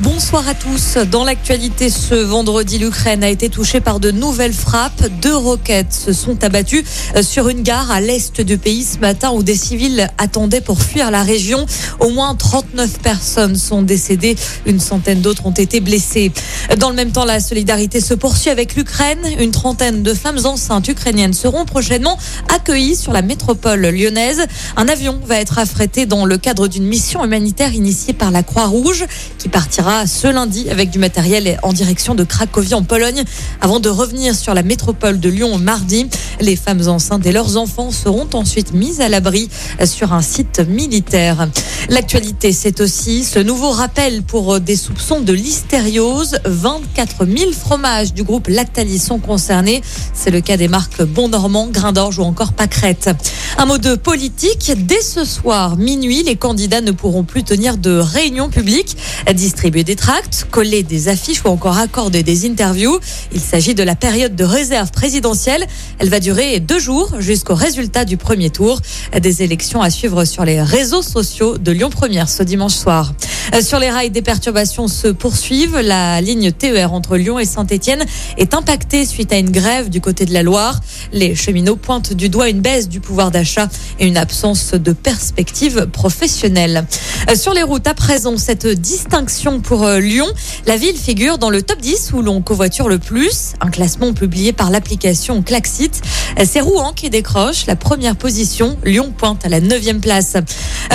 Bonsoir à tous. Dans l'actualité, ce vendredi, l'Ukraine a été touchée par de nouvelles frappes. Deux roquettes se sont abattues euh, sur une gare à l'est du pays ce matin où des civils attendaient pour fuir la région. Au moins 39 personnes sont décédées. Une centaine d'autres ont été blessées. Dans le même temps, la solidarité se poursuit avec l'Ukraine. Une trentaine de femmes enceintes ukrainiennes seront prochainement accueillies sur la métropole lyonnaise. Un avion va être affrété dans le cadre d'une mission humanitaire initiée par la Croix-Rouge qui partira ce lundi avec du matériel en direction de Cracovie en Pologne avant de revenir sur la métropole de Lyon mardi. Les femmes enceintes et leurs enfants seront ensuite mises à l'abri sur un site militaire. L'actualité, c'est aussi ce nouveau rappel pour des soupçons de listériose. 24 000 fromages du groupe Lactalis sont concernés. C'est le cas des marques Bon Normand, Grain d'Orge ou encore Pâquerette. Un mot de politique. Dès ce soir, minuit, les candidats ne pourront plus tenir de réunions publiques, distribuer des tracts, coller des affiches ou encore accorder des interviews. Il s'agit de la période de réserve présidentielle. Elle va durer deux jours jusqu'au résultat du premier tour. Des élections à suivre sur les réseaux sociaux de Lyon Première ce dimanche soir. Euh, sur les rails, des perturbations se poursuivent. La ligne TER entre Lyon et Saint-Etienne est impactée suite à une grève du côté de la Loire. Les cheminots pointent du doigt une baisse du pouvoir d'achat et une absence de perspective professionnelle. Euh, sur les routes, à présent, cette distinction pour euh, Lyon. La ville figure dans le top 10 où l'on covoiture le plus. Un classement publié par l'application Klaxit. C'est Rouen qui décroche la première position. Lyon pointe à la neuvième place.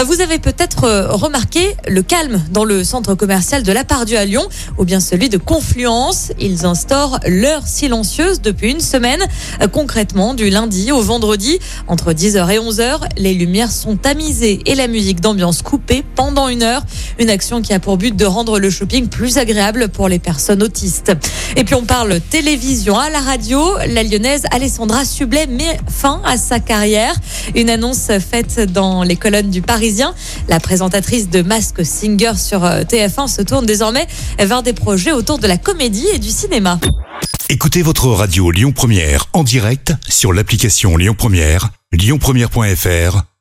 Vous avez peut-être remarqué le calme dans le centre commercial de la Pardieu à Lyon ou bien celui de Confluence. Ils instaurent l'heure silencieuse depuis une semaine. Concrètement, du lundi au vendredi, entre 10h et 11h, les lumières sont tamisées et la musique d'ambiance coupée pendant une heure. Une action qui a pour but de rendre le shopping plus agréable pour les personnes autistes. Et puis on parle télévision à la radio. La lyonnaise Alessandra Sublet met fin à sa carrière. Une annonce faite dans les colonnes du Parisien. La présentatrice de Mask Singer sur euh, TF1 se tourne désormais vers des projets autour de la comédie et du cinéma. Écoutez votre radio Lyon Première en direct sur l'application Lyon Première, lyonpremière.fr